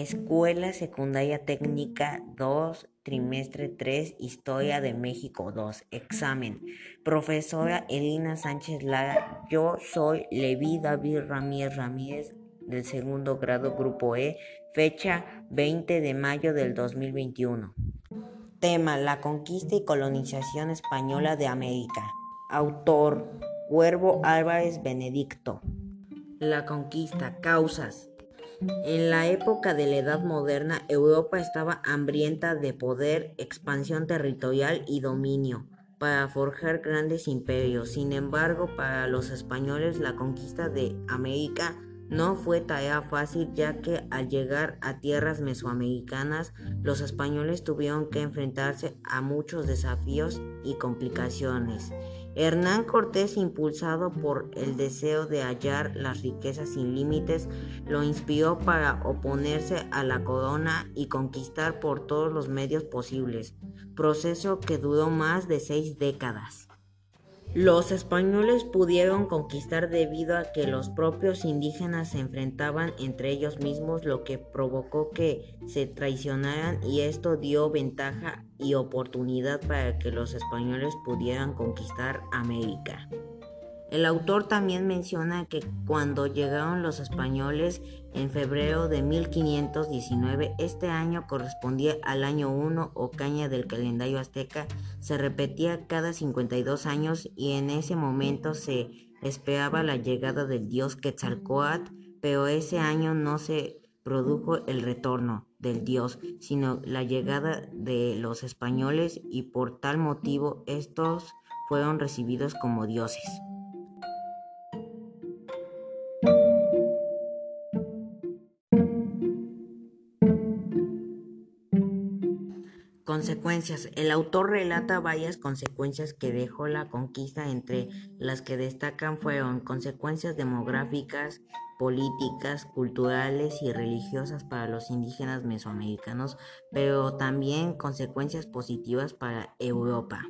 Escuela Secundaria Técnica 2, trimestre 3, Historia de México 2, examen. Profesora Elina Sánchez Lara, yo soy Levi David Ramírez Ramírez del segundo grado Grupo E, fecha 20 de mayo del 2021. Tema, la conquista y colonización española de América. Autor, Huervo Álvarez Benedicto. La conquista, causas. En la época de la Edad Moderna, Europa estaba hambrienta de poder, expansión territorial y dominio para forjar grandes imperios. Sin embargo, para los españoles la conquista de América no fue tarea fácil ya que al llegar a tierras mesoamericanas los españoles tuvieron que enfrentarse a muchos desafíos y complicaciones. Hernán Cortés, impulsado por el deseo de hallar las riquezas sin límites, lo inspiró para oponerse a la corona y conquistar por todos los medios posibles, proceso que duró más de seis décadas. Los españoles pudieron conquistar debido a que los propios indígenas se enfrentaban entre ellos mismos, lo que provocó que se traicionaran y esto dio ventaja y oportunidad para que los españoles pudieran conquistar América. El autor también menciona que cuando llegaron los españoles en febrero de 1519, este año correspondía al año 1 o caña del calendario azteca, se repetía cada 52 años y en ese momento se esperaba la llegada del dios Quetzalcoatl, pero ese año no se produjo el retorno del dios, sino la llegada de los españoles y por tal motivo estos fueron recibidos como dioses. Consecuencias. El autor relata varias consecuencias que dejó la conquista, entre las que destacan fueron consecuencias demográficas, políticas, culturales y religiosas para los indígenas mesoamericanos, pero también consecuencias positivas para Europa.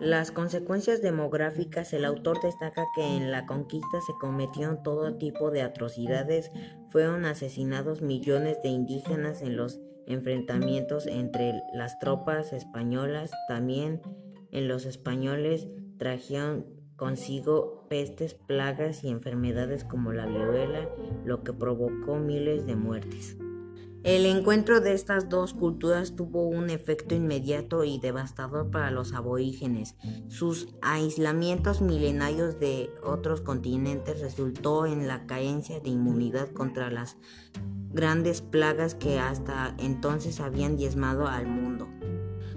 Las consecuencias demográficas, el autor destaca que en la conquista se cometieron todo tipo de atrocidades, fueron asesinados millones de indígenas en los enfrentamientos entre las tropas españolas. También en los españoles trajeron consigo pestes, plagas y enfermedades como la viruela, lo que provocó miles de muertes. El encuentro de estas dos culturas tuvo un efecto inmediato y devastador para los aborígenes. Sus aislamientos milenarios de otros continentes resultó en la carencia de inmunidad contra las grandes plagas que hasta entonces habían diezmado al mundo.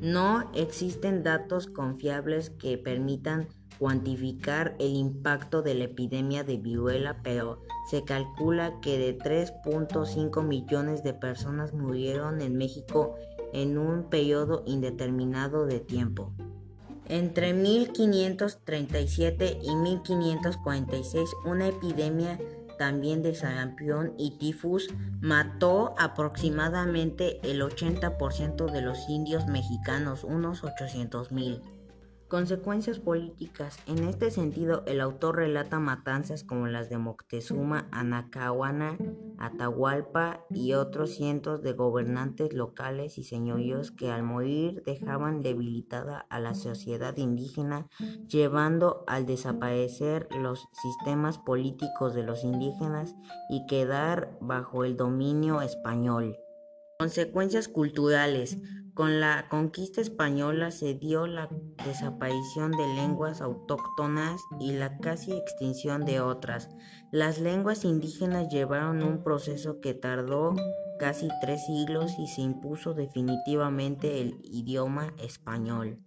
No existen datos confiables que permitan cuantificar el impacto de la epidemia de viruela, pero se calcula que de 3.5 millones de personas murieron en México en un periodo indeterminado de tiempo. Entre 1537 y 1546, una epidemia también de sarampión y tifus, mató aproximadamente el 80% de los indios mexicanos, unos 800 mil. Consecuencias políticas. En este sentido, el autor relata matanzas como las de Moctezuma, Anacahuana, Atahualpa y otros cientos de gobernantes locales y señoríos que al morir dejaban debilitada a la sociedad indígena, llevando al desaparecer los sistemas políticos de los indígenas y quedar bajo el dominio español. Consecuencias culturales. Con la conquista española se dio la desaparición de lenguas autóctonas y la casi extinción de otras. Las lenguas indígenas llevaron un proceso que tardó casi tres siglos y se impuso definitivamente el idioma español.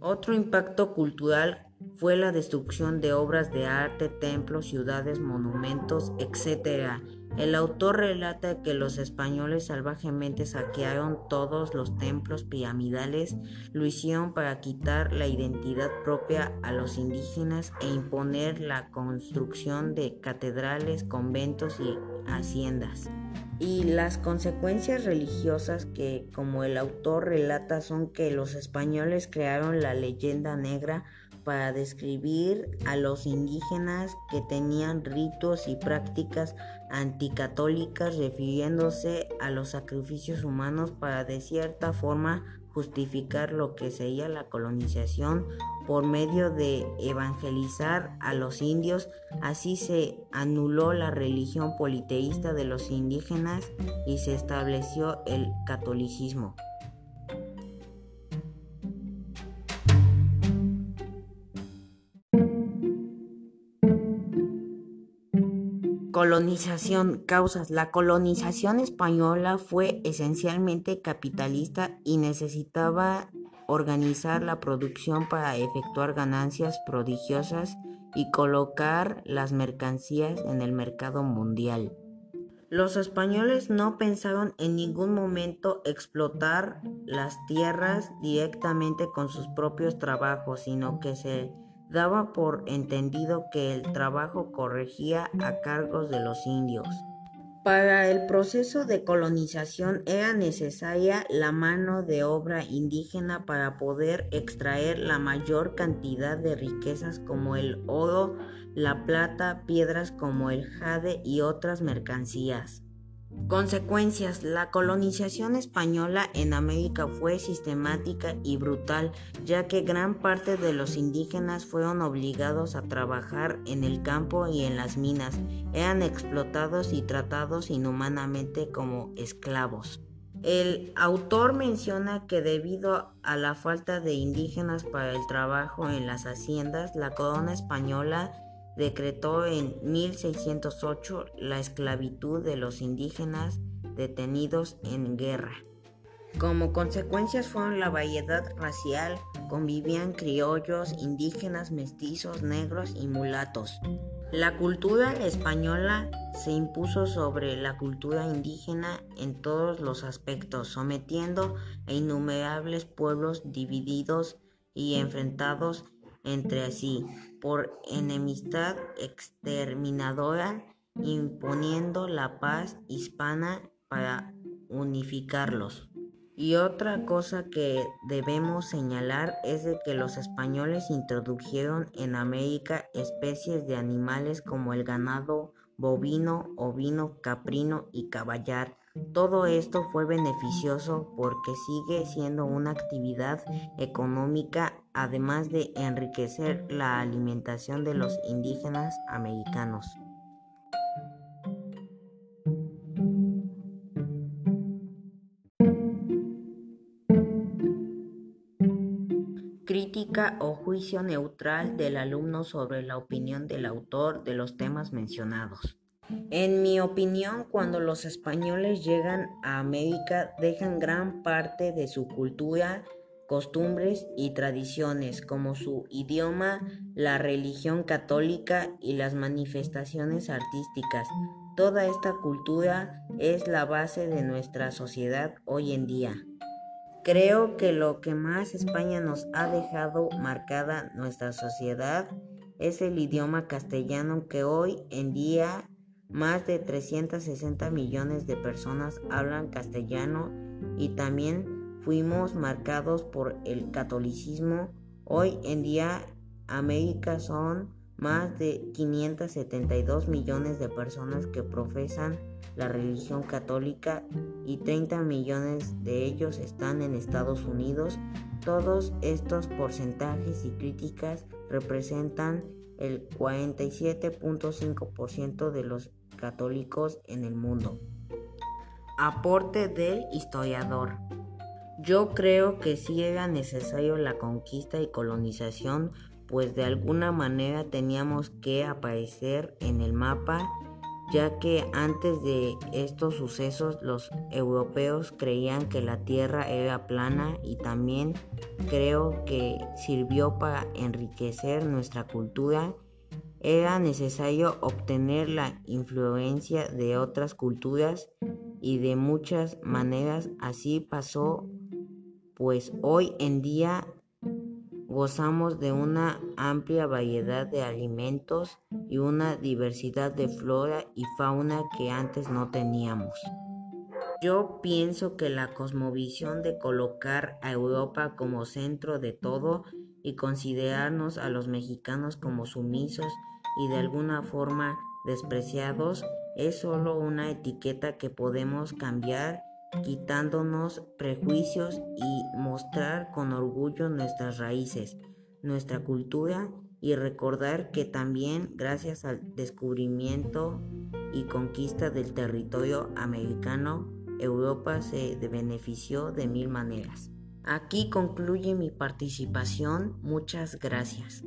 Otro impacto cultural fue la destrucción de obras de arte, templos, ciudades, monumentos, etc. El autor relata que los españoles salvajemente saquearon todos los templos piramidales, lo hicieron para quitar la identidad propia a los indígenas e imponer la construcción de catedrales, conventos y haciendas. Y las consecuencias religiosas que, como el autor relata, son que los españoles crearon la leyenda negra para describir a los indígenas que tenían ritos y prácticas anticatólicas refiriéndose a los sacrificios humanos para de cierta forma justificar lo que sería la colonización por medio de evangelizar a los indios. Así se anuló la religión politeísta de los indígenas y se estableció el catolicismo. Colonización, causas. La colonización española fue esencialmente capitalista y necesitaba organizar la producción para efectuar ganancias prodigiosas y colocar las mercancías en el mercado mundial. Los españoles no pensaron en ningún momento explotar las tierras directamente con sus propios trabajos, sino que se daba por entendido que el trabajo corregía a cargos de los indios. Para el proceso de colonización era necesaria la mano de obra indígena para poder extraer la mayor cantidad de riquezas como el oro, la plata, piedras como el jade y otras mercancías. Consecuencias. La colonización española en América fue sistemática y brutal, ya que gran parte de los indígenas fueron obligados a trabajar en el campo y en las minas, eran explotados y tratados inhumanamente como esclavos. El autor menciona que debido a la falta de indígenas para el trabajo en las haciendas, la corona española decretó en 1608 la esclavitud de los indígenas detenidos en guerra. Como consecuencias fueron la variedad racial, convivían criollos, indígenas, mestizos, negros y mulatos. La cultura española se impuso sobre la cultura indígena en todos los aspectos, sometiendo a innumerables pueblos divididos y enfrentados entre sí por enemistad exterminadora, imponiendo la paz hispana para unificarlos. Y otra cosa que debemos señalar es de que los españoles introdujeron en América especies de animales como el ganado bovino, ovino, caprino y caballar, todo esto fue beneficioso porque sigue siendo una actividad económica además de enriquecer la alimentación de los indígenas americanos. Crítica o juicio neutral del alumno sobre la opinión del autor de los temas mencionados. En mi opinión, cuando los españoles llegan a América, dejan gran parte de su cultura, costumbres y tradiciones, como su idioma, la religión católica y las manifestaciones artísticas. Toda esta cultura es la base de nuestra sociedad hoy en día. Creo que lo que más España nos ha dejado marcada nuestra sociedad es el idioma castellano que hoy en día más de 360 millones de personas hablan castellano y también fuimos marcados por el catolicismo. Hoy en día América son más de 572 millones de personas que profesan la religión católica y 30 millones de ellos están en Estados Unidos. Todos estos porcentajes y críticas representan el 47.5% de los católicos en el mundo. Aporte del historiador. Yo creo que sí era necesario la conquista y colonización, pues de alguna manera teníamos que aparecer en el mapa, ya que antes de estos sucesos los europeos creían que la tierra era plana y también creo que sirvió para enriquecer nuestra cultura. Era necesario obtener la influencia de otras culturas y de muchas maneras. Así pasó, pues hoy en día gozamos de una amplia variedad de alimentos y una diversidad de flora y fauna que antes no teníamos. Yo pienso que la cosmovisión de colocar a Europa como centro de todo y considerarnos a los mexicanos como sumisos y de alguna forma despreciados es solo una etiqueta que podemos cambiar quitándonos prejuicios y mostrar con orgullo nuestras raíces, nuestra cultura y recordar que también gracias al descubrimiento y conquista del territorio americano, Europa se benefició de mil maneras. Aquí concluye mi participación. Muchas gracias.